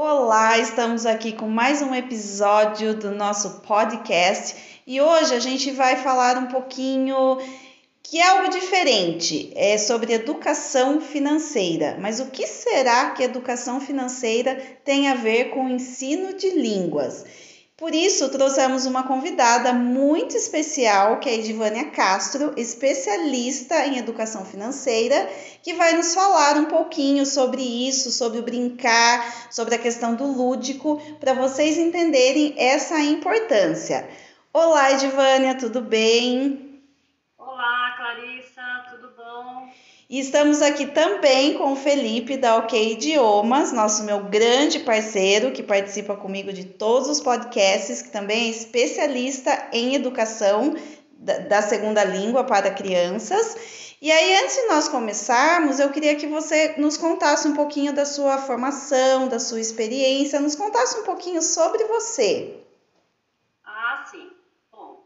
Olá, estamos aqui com mais um episódio do nosso podcast e hoje a gente vai falar um pouquinho que é algo diferente, é sobre educação financeira. Mas o que será que educação financeira tem a ver com o ensino de línguas? Por isso, trouxemos uma convidada muito especial, que é a Edivânia Castro, especialista em educação financeira, que vai nos falar um pouquinho sobre isso, sobre o brincar, sobre a questão do lúdico, para vocês entenderem essa importância. Olá, Edivânia, tudo bem? Olá, Clarissa, tudo bom? E estamos aqui também com o Felipe da OK Idiomas, nosso meu grande parceiro que participa comigo de todos os podcasts, que também é especialista em educação da segunda língua para crianças. E aí, antes de nós começarmos, eu queria que você nos contasse um pouquinho da sua formação, da sua experiência, nos contasse um pouquinho sobre você.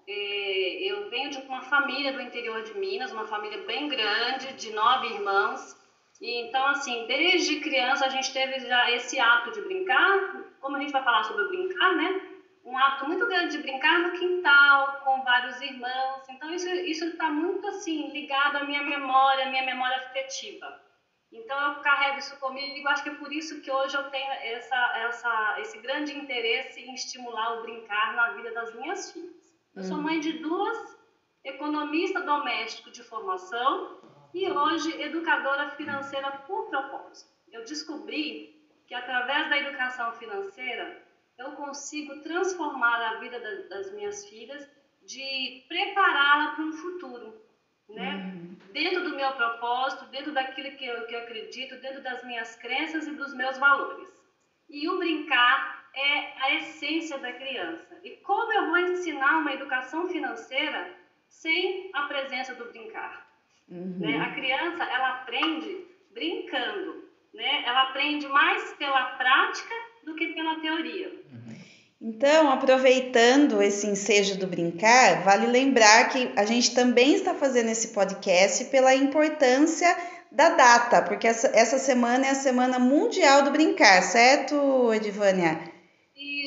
É, eu venho de uma família do interior de Minas, uma família bem grande, de nove irmãos. E então, assim, desde criança a gente teve já esse hábito de brincar. Como a gente vai falar sobre brincar, né? Um hábito muito grande de brincar no quintal, com vários irmãos. Então, isso está muito, assim, ligado à minha memória, à minha memória afetiva. Então, eu carrego isso comigo e acho que é por isso que hoje eu tenho essa, essa, esse grande interesse em estimular o brincar na vida das minhas filhas. Eu sou mãe de duas, economista doméstico de formação e hoje educadora financeira por propósito. Eu descobri que através da educação financeira eu consigo transformar a vida das minhas filhas, de prepará-la para um futuro, né? Uhum. Dentro do meu propósito, dentro daquilo que eu, que eu acredito, dentro das minhas crenças e dos meus valores. E o brincar é a essência da criança. E como eu vou ensinar uma educação financeira sem a presença do brincar? Uhum. Né? A criança, ela aprende brincando, né? Ela aprende mais pela prática do que pela teoria. Uhum. Então, aproveitando esse ensejo do brincar, vale lembrar que a gente também está fazendo esse podcast pela importância da data, porque essa, essa semana é a Semana Mundial do Brincar, certo, Edivânia?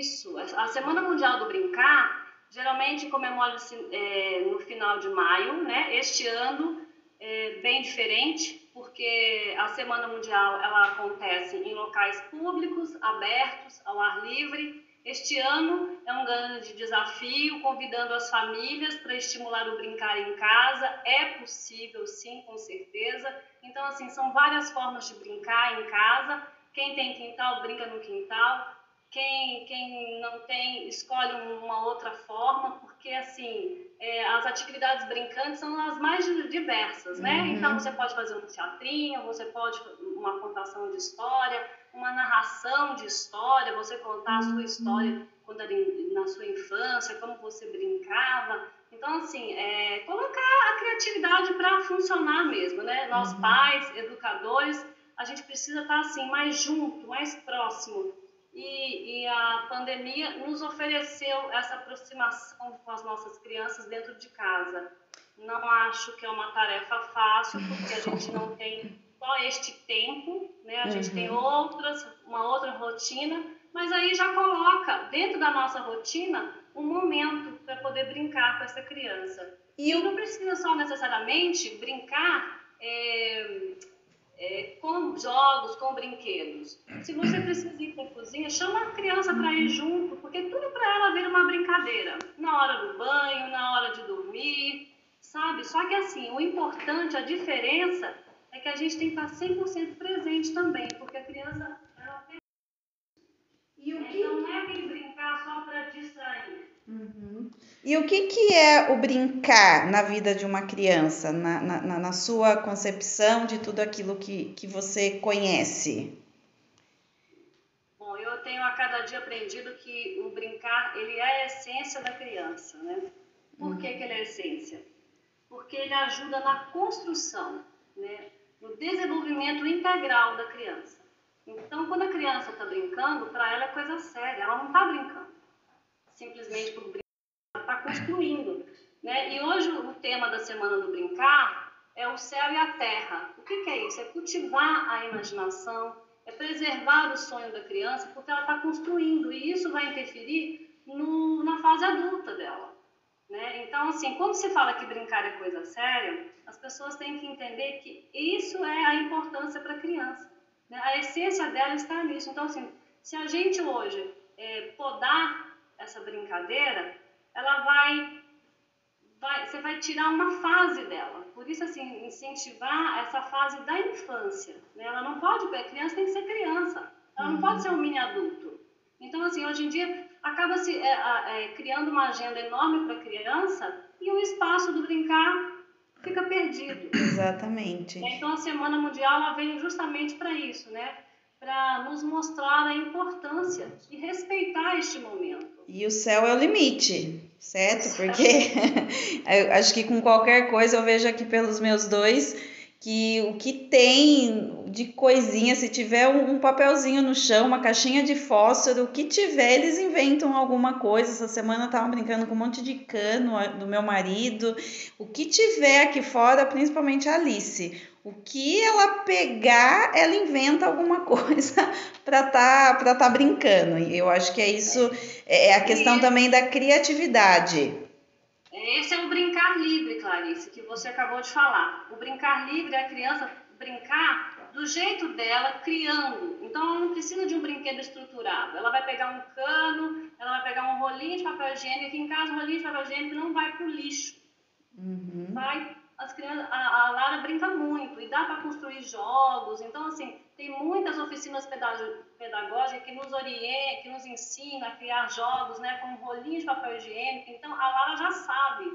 Isso. A Semana Mundial do Brincar geralmente comemora-se é, no final de maio, né? Este ano é bem diferente, porque a Semana Mundial ela acontece em locais públicos, abertos, ao ar livre. Este ano é um grande desafio, convidando as famílias para estimular o brincar em casa. É possível, sim, com certeza. Então, assim, são várias formas de brincar em casa. Quem tem quintal, brinca no quintal. Quem, quem não tem, escolhe uma outra forma, porque assim, é, as atividades brincantes são as mais diversas, né? Uhum. Então você pode fazer um teatrinho, você pode uma contação de história, uma narração de história, você contar a sua uhum. história quando era na sua infância, como você brincava. Então, assim, é, colocar a criatividade para funcionar mesmo, né? Nós uhum. pais, educadores, a gente precisa estar assim mais junto, mais próximo e, e, a pandemia nos ofereceu essa aproximação com as nossas crianças dentro de casa. Não acho que é uma tarefa fácil, porque a gente não tem só este tempo, né? a gente uhum. tem outras, uma outra rotina, mas aí já coloca dentro da nossa rotina um momento para poder brincar com essa criança. E, e não precisa só necessariamente brincar. É, é, com jogos, com brinquedos. Se você precisa ir para a cozinha, chama a criança para ir junto, porque tudo para ela vira uma brincadeira. Na hora do banho, na hora de dormir, sabe? Só que assim, o importante, a diferença é que a gente tem que estar 100% presente também, porque a criança ela tem... E o que... Então não é brincar só para distrair. Uhum. E o que, que é o brincar na vida de uma criança, na, na, na sua concepção de tudo aquilo que, que você conhece? Bom, eu tenho a cada dia aprendido que o brincar ele é a essência da criança, né? Por uhum. que, que ele é a essência? Porque ele ajuda na construção, né? no desenvolvimento integral da criança. Então, quando a criança está brincando, para ela é coisa séria, ela não está brincando simplesmente por brincar, construindo. Né? E hoje o tema da Semana do Brincar é o céu e a terra. O que, que é isso? É cultivar a imaginação, é preservar o sonho da criança, porque ela está construindo e isso vai interferir no, na fase adulta dela. Né? Então, assim, quando se fala que brincar é coisa séria, as pessoas têm que entender que isso é a importância para a criança. Né? A essência dela está nisso. Então, assim, se a gente hoje é, podar essa brincadeira, ela vai, vai, você vai tirar uma fase dela. Por isso, assim, incentivar essa fase da infância. Né? Ela não pode, a criança tem que ser criança. Ela não pode ser um mini adulto. Então, assim, hoje em dia acaba se é, é, criando uma agenda enorme para a criança e o espaço do brincar fica perdido. Exatamente. Então, a Semana Mundial ela veio justamente para isso, né? Para nos mostrar a importância de respeitar este momento. E o céu é o limite, certo? Porque eu acho que com qualquer coisa eu vejo aqui pelos meus dois que o que tem de coisinha, se tiver um, papelzinho no chão, uma caixinha de fósforo, o que tiver, eles inventam alguma coisa. Essa semana estavam brincando com um monte de cano do meu marido. O que tiver aqui fora, principalmente a Alice, o que ela pegar, ela inventa alguma coisa para tá para tá brincando. E eu acho que é isso, é, é a questão também da criatividade. Esse é o brincar livre, Clarice, que você acabou de falar. O brincar livre é a criança brincar do jeito dela, criando. Então, ela não precisa de um brinquedo estruturado. Ela vai pegar um cano, ela vai pegar um rolinho de papel higiênico. Aqui em casa, o rolinho de papel higiênico não vai para o lixo. Uhum. Vai, as crianças, a, a Lara brinca muito e dá para construir jogos. Então, assim, tem muitas oficinas pedagógicas que nos orientam, que nos ensinam a criar jogos, né, com rolinho de papel higiênico. Então, a Lara já sabe.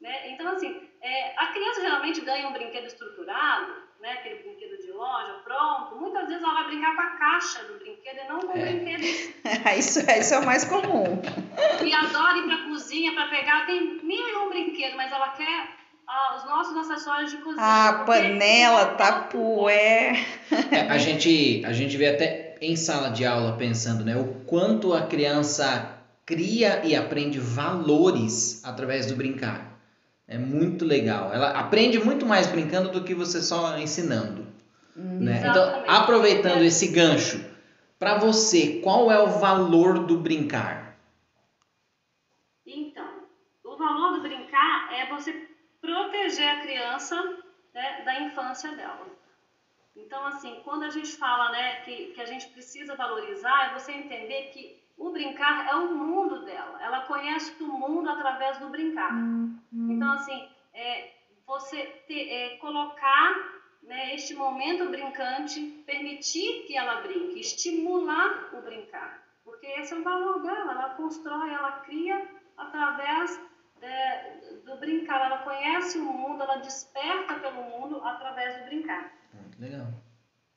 Né? Então, assim, é, a criança geralmente ganha um brinquedo estruturado, né, aquele brinquedo de loja, pronto. Muitas vezes ela vai brincar com a caixa do brinquedo e não com é. o brinquedo. isso, isso é o mais comum. E adora ir para a cozinha para pegar, tem mil e um brinquedo, mas ela quer ah, os nossos acessórios de cozinha. Ah, panela, tapué. É, a, gente, a gente vê até em sala de aula pensando, né? O quanto a criança cria e aprende valores através do brincar. É muito legal. Ela aprende muito mais brincando do que você só ensinando. Hum, né? Então, aproveitando esse gancho, para você, qual é o valor do brincar? Então, o valor do brincar é você proteger a criança né, da infância dela. Então, assim, quando a gente fala né, que, que a gente precisa valorizar, é você entender que o brincar é o mundo dela. Ela conhece o mundo através do brincar. Uhum. Então, assim, é, você é, colocar né, este momento brincante, permitir que ela brinque, estimular o brincar. Porque esse é o valor dela. Ela constrói, ela cria através é, do brincar. Ela conhece o mundo, ela desperta pelo mundo através do brincar. Muito legal.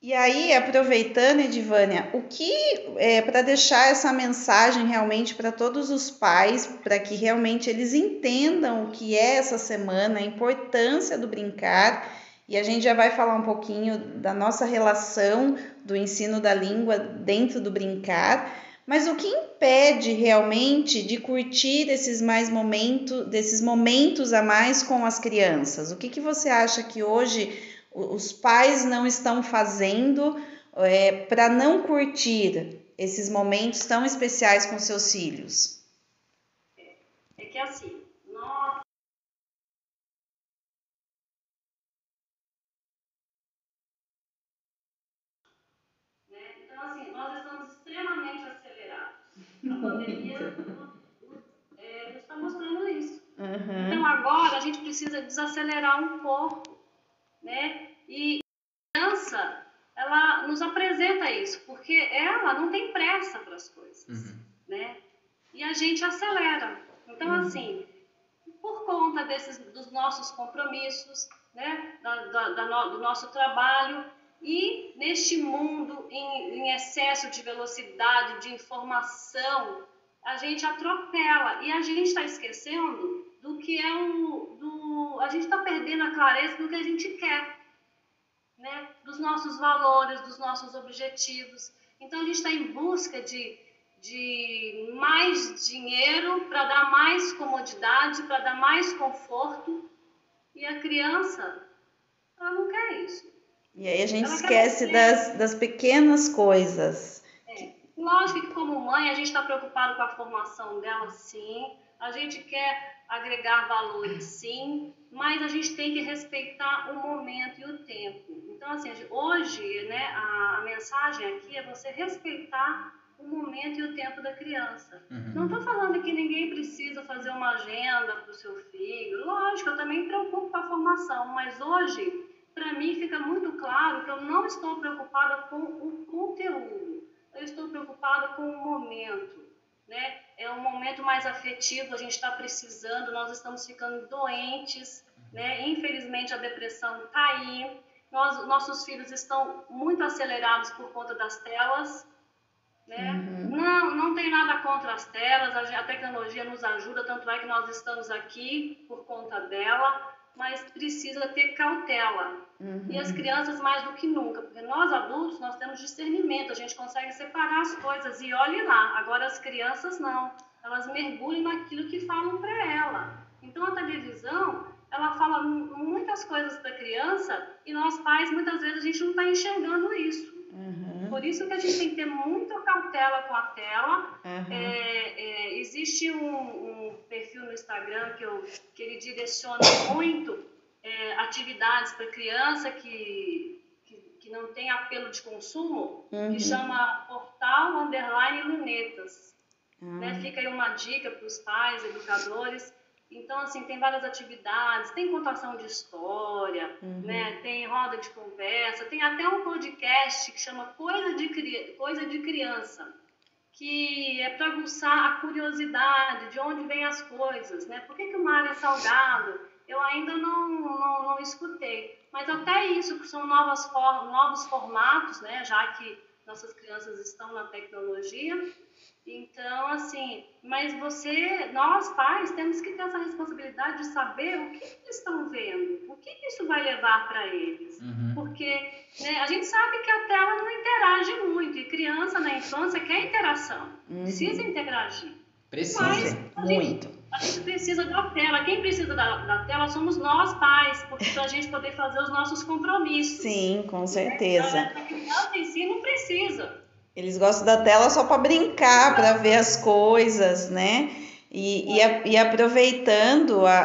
E aí, aproveitando, Edivânia, o que é para deixar essa mensagem realmente para todos os pais, para que realmente eles entendam o que é essa semana, a importância do brincar, e a gente já vai falar um pouquinho da nossa relação do ensino da língua dentro do brincar. Mas o que impede realmente de curtir esses mais momentos, desses momentos a mais com as crianças? O que, que você acha que hoje os pais não estão fazendo é, para não curtir esses momentos tão especiais com seus filhos? É que assim, nós né? Então, assim, nós estamos extremamente a pandemia é, está mostrando isso. Uhum. Então agora a gente precisa desacelerar um pouco, né? E a criança, ela nos apresenta isso, porque ela não tem pressa para as coisas, uhum. né? E a gente acelera. Então uhum. assim, por conta desses dos nossos compromissos, né? Da, da, da do nosso trabalho e neste mundo em, em excesso de velocidade, de informação, a gente atropela e a gente está esquecendo do que é o. Do, a gente está perdendo a clareza do que a gente quer, né? dos nossos valores, dos nossos objetivos. Então a gente está em busca de, de mais dinheiro para dar mais comodidade, para dar mais conforto. E a criança, ela não quer isso. E aí a gente esquece das, das pequenas coisas. É. Lógico que como mãe a gente está preocupado com a formação dela, sim. A gente quer agregar valores, sim, mas a gente tem que respeitar o momento e o tempo. Então, assim, hoje, né, a, a mensagem aqui é você respeitar o momento e o tempo da criança. Uhum. Não estou falando que ninguém precisa fazer uma agenda para o seu filho. Lógico, eu também me preocupo com a formação, mas hoje, para mim, fica muito claro que eu não estou preocupada com o conteúdo. Eu estou preocupada com o momento. Né? É um momento mais afetivo, a gente está precisando, nós estamos ficando doentes, né? Infelizmente a depressão está aí. Nós, nossos filhos estão muito acelerados por conta das telas, né? Uhum. Não, não tem nada contra as telas, a, a, tecnologia nos ajuda, tanto é que nós estamos aqui por conta dela, mas precisa ter cautela. Uhum. E as crianças mais do que nunca, porque nós adultos, nós temos discernimento, a gente consegue separar as coisas e olhe lá. Agora as crianças não, elas mergulham naquilo que falam para ela. Então a televisão, ela fala muitas coisas da criança e nós pais, muitas vezes, a gente não está enxergando isso. Uhum. Por isso que a gente tem que ter muita cautela com a tela. Uhum. É, é, existe um, um, perfil no Instagram que, eu, que ele direciona muito é, atividades para criança que, que, que, não tem apelo de consumo, uhum. que chama Portal Underline Lunetas. Né? Fica aí uma dica para os pais, educadores então, assim, tem várias atividades, tem contação de história, uhum. né? tem roda de conversa, tem até um podcast que chama Coisa de, Coisa de Criança, que é para aguçar a curiosidade de onde vêm as coisas, né? Por que, que o mar é salgado? Eu ainda não, não, não escutei. Mas até isso, que são novas for, novos formatos, né? Já que nossas crianças estão na tecnologia, então, assim, mas você, nós pais, temos que ter essa responsabilidade de saber o que, eles estão vendo, o que, isso vai levar para eles. Uhum. Porque né, a gente sabe que a tela não interage muito, e criança na infância quer interação, uhum. precisa interagir. Precisa, mas a gente, muito. A gente precisa da tela. Quem precisa da, da tela somos nós, pais, para a gente poder fazer os nossos compromissos. Sim, com certeza. Então, a criança em si não precisa. Eles gostam da tela só para brincar, para ver as coisas, né? E, e, a, e aproveitando a,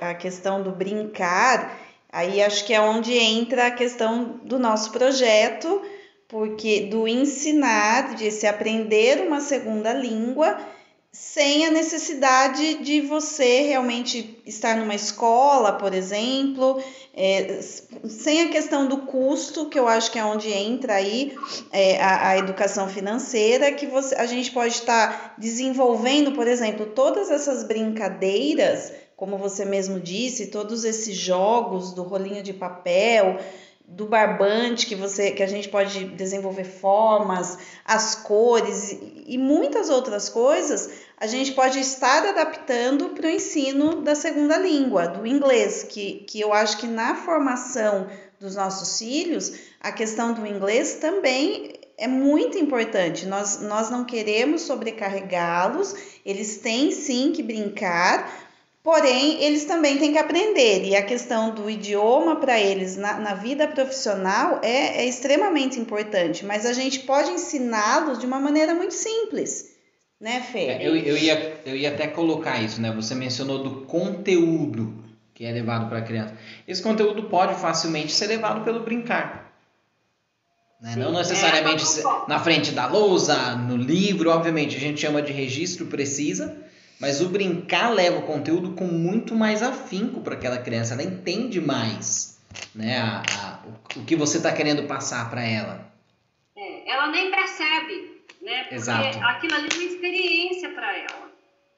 a, a, questão do brincar, aí acho que é onde entra a questão do nosso projeto, porque do ensinar, de se aprender uma segunda língua sem a necessidade de você realmente estar numa escola, por exemplo, é, sem a questão do custo, que eu acho que é onde entra aí é, a, a, educação financeira, que você, a gente pode estar desenvolvendo, por exemplo, todas essas brincadeiras, como você mesmo disse, todos esses jogos do rolinho de papel, do barbante que você que a gente pode desenvolver formas, as cores e muitas outras coisas, a gente pode estar adaptando para o ensino da segunda língua, do inglês, que, que eu acho que na formação dos nossos filhos, a questão do inglês também é muito importante. Nós, nós não queremos sobrecarregá-los, eles têm sim que brincar, porém eles também têm que aprender. E a questão do idioma para eles na, na, vida profissional é, é extremamente importante, mas a gente pode ensiná-los de uma maneira muito simples né, Fê? É, eu, eu, ia, eu ia até colocar isso, né? Você mencionou do conteúdo que é levado para a criança. Esse conteúdo pode facilmente ser levado pelo brincar. Né? Não necessariamente é, na frente da lousa, no livro, obviamente a gente chama de registro precisa, mas o brincar leva o conteúdo com muito mais afinco para aquela criança, ela entende mais né, a, a, o, o que você está querendo passar para ela. É, ela nem percebe né? Porque Exato. aquilo ali é uma experiência para ela.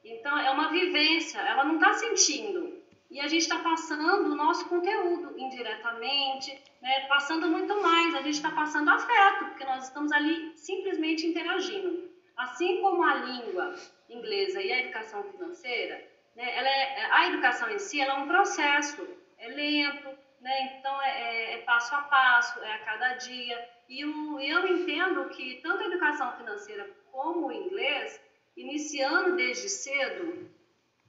Então, é uma vivência, ela não está sentindo. E a gente está passando o nosso conteúdo indiretamente, né? passando muito mais, a gente está passando afeto, porque nós estamos ali simplesmente interagindo. Assim como a língua inglesa e a educação financeira, né? ela é, a educação em si é um processo, é lento, né? então é, é, é passo a passo, é a cada dia. E o, eu entendo que tanto a educação financeira como o inglês, iniciando desde cedo,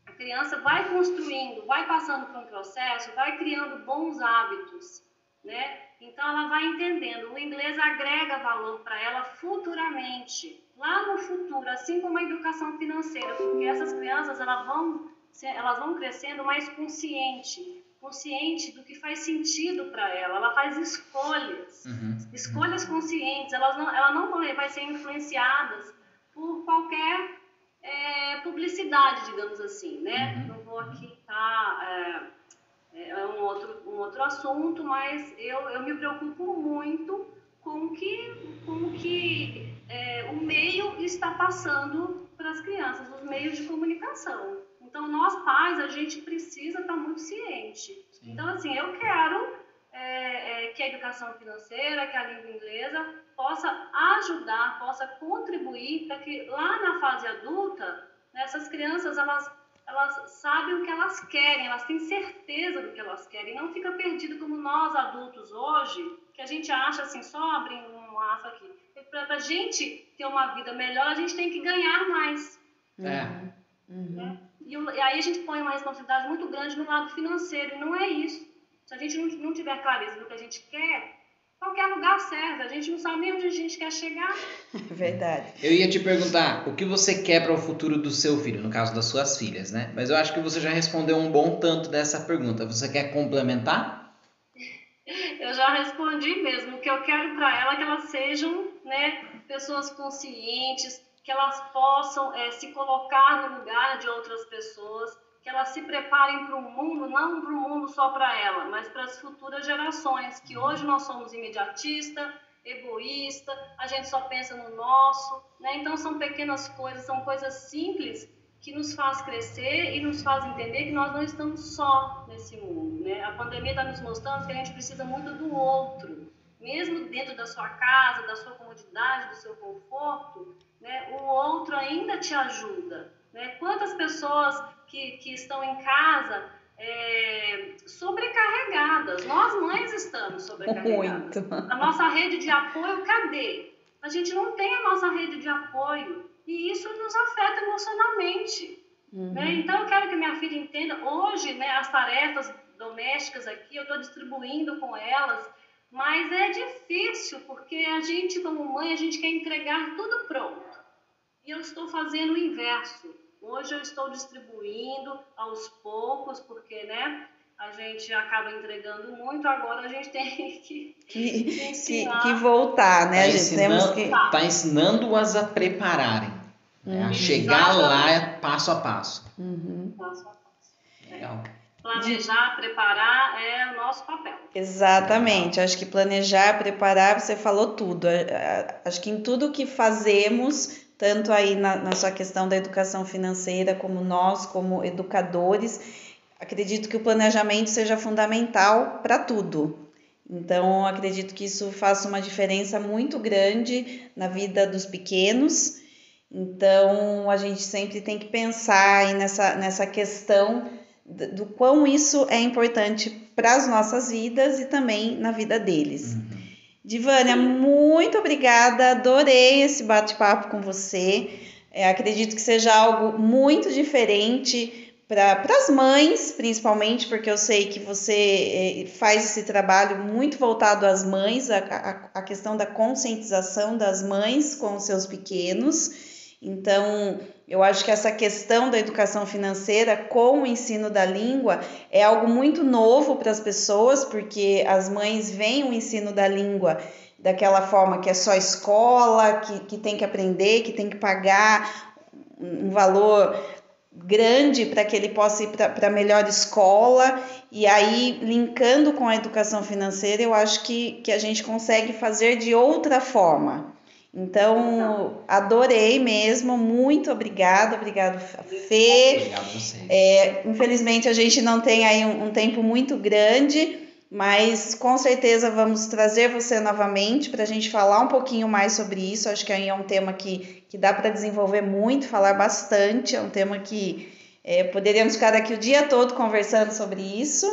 a criança vai construindo, vai passando por um processo, vai criando bons hábitos. né? Então ela vai entendendo. O inglês agrega valor para ela futuramente, lá no futuro, assim como a educação financeira, porque essas crianças elas vão, elas vão crescendo mais consciente, consciente do que faz sentido para ela. Ela faz escolhas, uhum. escolhas conscientes. Elas não, ela não vai ser influenciadas por qualquer é, publicidade, digamos assim, né? Uhum. Não vou aqui estar tá, é, é, um outro um outro assunto, mas eu, eu me preocupo muito com que com que é, o meio está passando para as crianças, os meios de comunicação. Então, nós pais, a gente precisa estar muito ciente. Sim. Então, assim, eu quero é, é, que a educação financeira, que a língua inglesa possa ajudar, possa contribuir para que lá na fase adulta, né, essas crianças, elas, elas sabem o que elas querem, elas têm certeza do que elas querem, não fica perdido como nós adultos hoje, que a gente acha assim, só abrir um aço aqui. Para a gente ter uma vida melhor, a gente tem que ganhar mais. É. Uhum. Né? E, e, aí a gente põe uma responsabilidade muito grande no lado financeiro, e não é isso. Se a gente não, não tiver clareza do que a gente quer, qualquer lugar serve. A gente não sabe nem onde a gente quer chegar. Verdade. Eu ia te perguntar o que você quer para o futuro do seu filho, no caso das suas filhas, né? Mas eu acho que você já respondeu um bom tanto dessa pergunta. Você quer complementar? Eu já respondi mesmo. O que eu quero para ela é que elas sejam né, pessoas conscientes, que elas possam é, se colocar no lugar de outras pessoas, que elas se preparem para o mundo, não para o mundo só para ela, mas para as futuras gerações, que hoje nós somos imediatista, egoísta, a gente só pensa no nosso, né? Então são pequenas coisas, são coisas simples que nos faz crescer e nos faz entender que nós não estamos só nesse mundo, né? A pandemia está nos mostrando que a gente precisa muito do outro, mesmo dentro da sua casa, da sua comodidade, do seu conforto, né, o outro ainda te ajuda. Né? Quantas pessoas que, que estão em casa é, sobrecarregadas? Nós mães estamos sobrecarregadas. Muito. A nossa rede de apoio, cadê? A gente não tem a nossa rede de apoio e isso nos afeta emocionalmente. Uhum. Né? Então, eu quero que minha filha entenda. Hoje, né, as tarefas domésticas aqui, eu estou distribuindo com elas mas é difícil, porque a gente, como mãe, a gente quer entregar tudo pronto. E eu estou fazendo o inverso. Hoje eu estou distribuindo aos poucos, porque, né? A gente acaba entregando muito, agora a gente tem que, que, que, que voltar, né? Tá ensinando, que... tá ensinando-as a prepararem, né? a uhum. chegar Exatamente. lá é passo a passo. Uhum. Passo a passo. Legal. Planejar, preparar é o nosso papel. Exatamente. Acho que planejar, preparar, você falou tudo. Acho que em tudo que fazemos, tanto aí na, na sua questão da educação financeira, como nós, como educadores, acredito que o planejamento seja fundamental para tudo. Então, acredito que isso faça uma diferença muito grande na vida dos pequenos. Então, a gente sempre tem que pensar nessa, nessa questão do quão isso é importante para as nossas vidas e também na vida deles. Uhum. Divânia, muito obrigada, adorei esse bate-papo com você. É, acredito que seja algo muito diferente para as mães, principalmente, porque eu sei que você é, faz esse trabalho muito voltado às mães, a, a, a questão da conscientização das mães com os seus pequenos. Então, eu acho que essa questão da educação financeira com o ensino da língua é algo muito novo para as pessoas, porque as mães veem o ensino da língua daquela forma que é só escola, que, que tem que aprender, que tem que pagar um valor grande para que ele possa ir para a melhor escola. E aí, linkando com a educação financeira, eu acho que, que a gente consegue fazer de outra forma. Então, adorei mesmo, muito obrigada, obrigado Fê. Obrigado a vocês. É, infelizmente a gente não tem aí um, um, tempo muito grande, mas com certeza vamos trazer você novamente para a gente falar um pouquinho mais sobre isso. Acho que aí é um tema que, que dá para desenvolver muito, falar bastante, é um tema que é, poderíamos ficar aqui o dia todo conversando sobre isso.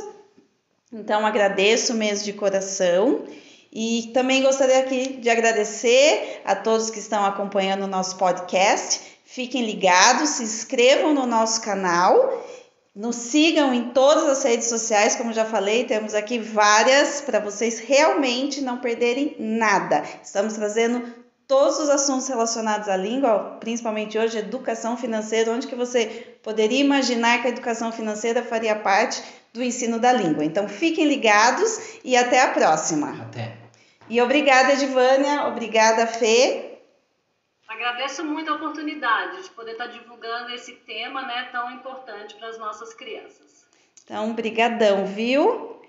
Então, agradeço mesmo de coração. E também gostaria aqui de agradecer a todos que estão acompanhando o nosso podcast. Fiquem ligados, se inscrevam no nosso canal. Nos sigam em todas as redes sociais, como já falei, temos aqui várias para vocês realmente não perderem nada. Estamos trazendo todos os assuntos relacionados à língua, principalmente hoje educação financeira, onde que você poderia imaginar que a educação financeira faria parte do ensino da língua. Então fiquem ligados e até a próxima. Até. E obrigada, Edivânia, obrigada, Fê. Agradeço muito a oportunidade de poder estar divulgando esse tema né, tão importante para as nossas crianças. Então, brigadão, viu?